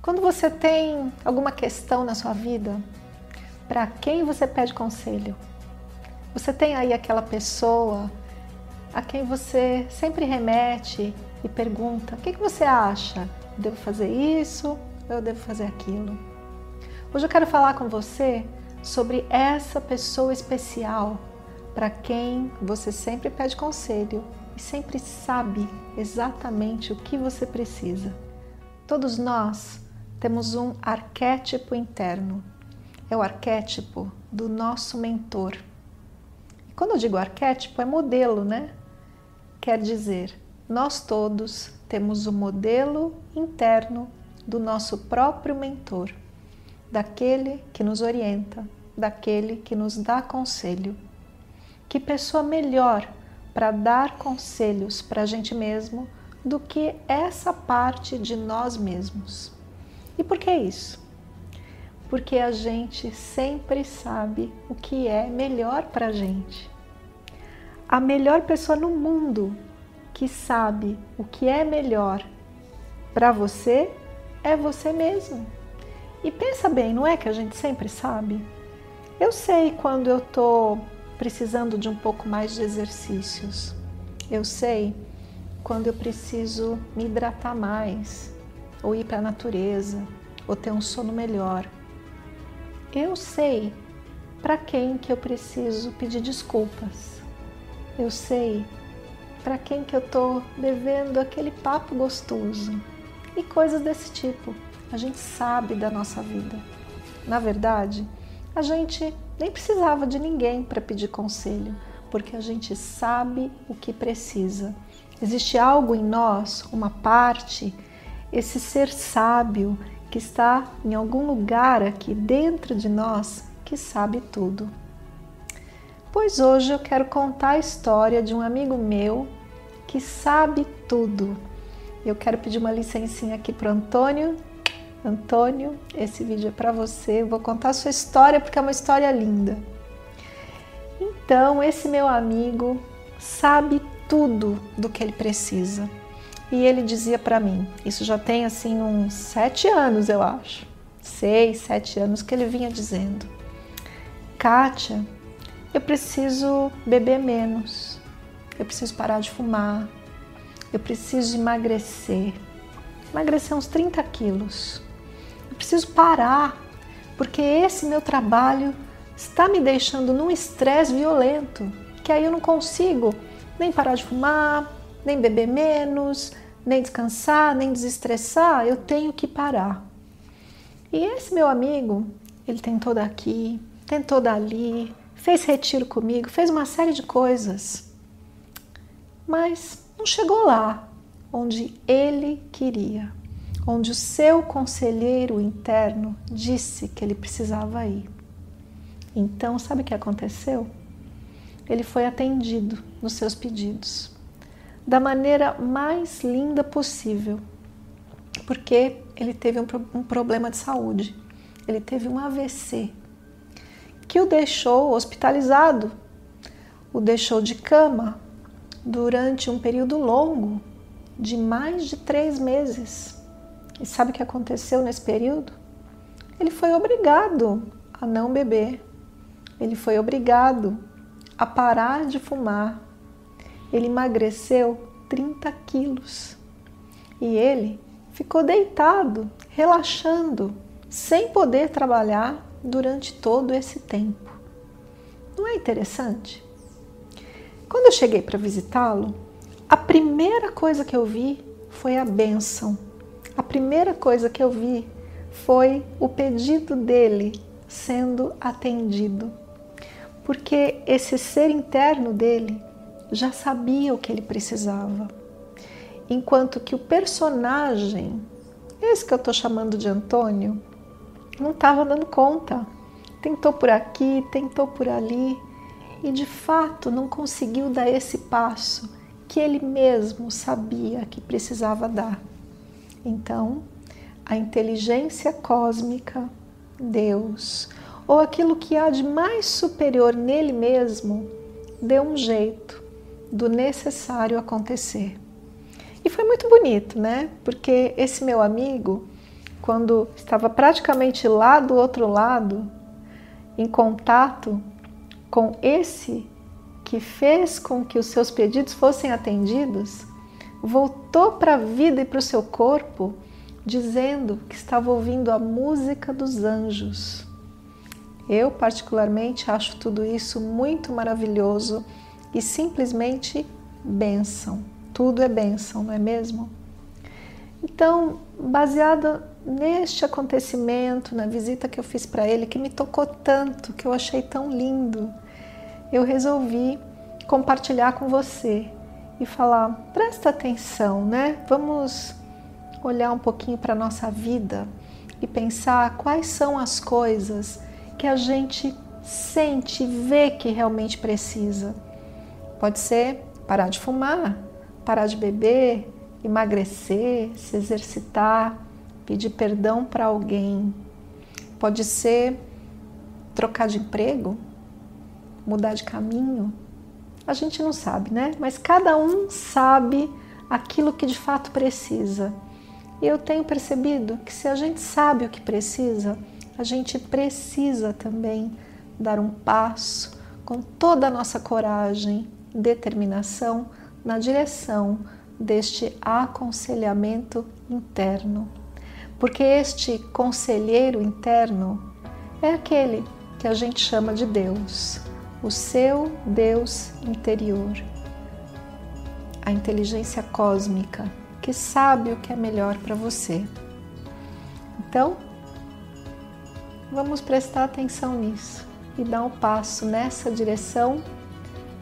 Quando você tem alguma questão na sua vida, para quem você pede conselho? Você tem aí aquela pessoa a quem você sempre remete e pergunta: o que, que você acha? devo fazer isso eu devo fazer aquilo? Hoje eu quero falar com você sobre essa pessoa especial para quem você sempre pede conselho e sempre sabe exatamente o que você precisa. Todos nós temos um arquétipo interno. É o arquétipo do nosso mentor. E quando eu digo arquétipo, é modelo, né? Quer dizer, nós todos temos o um modelo interno do nosso próprio mentor, daquele que nos orienta, daquele que nos dá conselho. Que pessoa melhor para dar conselhos para a gente mesmo do que essa parte de nós mesmos? E por que isso? Porque a gente sempre sabe o que é melhor para a gente. A melhor pessoa no mundo que sabe o que é melhor para você é você mesmo. E pensa bem, não é que a gente sempre sabe? Eu sei quando eu estou precisando de um pouco mais de exercícios. Eu sei quando eu preciso me hidratar mais ou ir para a natureza, ou ter um sono melhor. Eu sei para quem que eu preciso pedir desculpas. Eu sei para quem que eu estou devendo aquele papo gostoso e coisas desse tipo. A gente sabe da nossa vida. Na verdade, a gente nem precisava de ninguém para pedir conselho, porque a gente sabe o que precisa. Existe algo em nós, uma parte esse ser sábio que está em algum lugar aqui dentro de nós que sabe tudo. Pois hoje eu quero contar a história de um amigo meu que sabe tudo. Eu quero pedir uma licencinha aqui para Antônio. Antônio, esse vídeo é para você. Eu vou contar a sua história porque é uma história linda. Então, esse meu amigo sabe tudo do que ele precisa. E ele dizia para mim, isso já tem assim uns sete anos, eu acho, seis, sete anos que ele vinha dizendo: Kátia, eu preciso beber menos, eu preciso parar de fumar, eu preciso emagrecer, emagrecer uns 30 quilos, eu preciso parar, porque esse meu trabalho está me deixando num estresse violento, que aí eu não consigo nem parar de fumar, nem beber menos, nem descansar, nem desestressar, eu tenho que parar. E esse meu amigo, ele tentou daqui, tentou dali, fez retiro comigo, fez uma série de coisas, mas não chegou lá onde ele queria, onde o seu conselheiro interno disse que ele precisava ir. Então, sabe o que aconteceu? Ele foi atendido nos seus pedidos da maneira mais linda possível, porque ele teve um, um problema de saúde, ele teve um AVC que o deixou hospitalizado, o deixou de cama durante um período longo de mais de três meses. E sabe o que aconteceu nesse período? Ele foi obrigado a não beber, ele foi obrigado a parar de fumar, ele emagreceu 30 quilos e ele ficou deitado, relaxando, sem poder trabalhar durante todo esse tempo. Não é interessante? Quando eu cheguei para visitá-lo, a primeira coisa que eu vi foi a bênção. A primeira coisa que eu vi foi o pedido dele sendo atendido. Porque esse ser interno dele já sabia o que ele precisava. Enquanto que o personagem, esse que eu estou chamando de Antônio, não estava dando conta. Tentou por aqui, tentou por ali e de fato não conseguiu dar esse passo que ele mesmo sabia que precisava dar. Então, a inteligência cósmica, Deus, ou aquilo que há de mais superior nele mesmo, deu um jeito do necessário acontecer. E foi muito bonito, né? Porque esse meu amigo, quando estava praticamente lá do outro lado, em contato com esse que fez com que os seus pedidos fossem atendidos, voltou para a vida e para o seu corpo, dizendo que estava ouvindo a música dos anjos. Eu, particularmente, acho tudo isso muito maravilhoso e simplesmente bênção. Tudo é bênção, não é mesmo? Então, baseado neste acontecimento, na visita que eu fiz para ele, que me tocou tanto, que eu achei tão lindo, eu resolvi compartilhar com você e falar: presta atenção, né? Vamos olhar um pouquinho para a nossa vida e pensar quais são as coisas que a gente sente, vê que realmente precisa. Pode ser parar de fumar, parar de beber, emagrecer, se exercitar, pedir perdão para alguém. Pode ser trocar de emprego, mudar de caminho? A gente não sabe, né? Mas cada um sabe aquilo que de fato precisa. E eu tenho percebido que se a gente sabe o que precisa, a gente precisa também dar um passo com toda a nossa coragem, determinação na direção deste aconselhamento interno. Porque este conselheiro interno é aquele que a gente chama de Deus o seu Deus interior, a inteligência cósmica que sabe o que é melhor para você. Então, vamos prestar atenção nisso e dar um passo nessa direção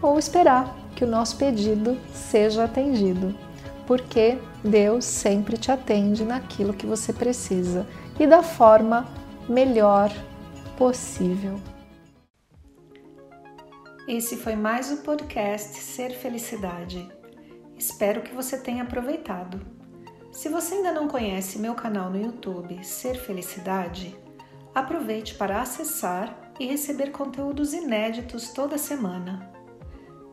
ou esperar que o nosso pedido seja atendido, porque Deus sempre te atende naquilo que você precisa e da forma melhor possível. Esse foi mais o podcast Ser Felicidade. Espero que você tenha aproveitado. Se você ainda não conhece meu canal no YouTube Ser Felicidade, aproveite para acessar e receber conteúdos inéditos toda semana.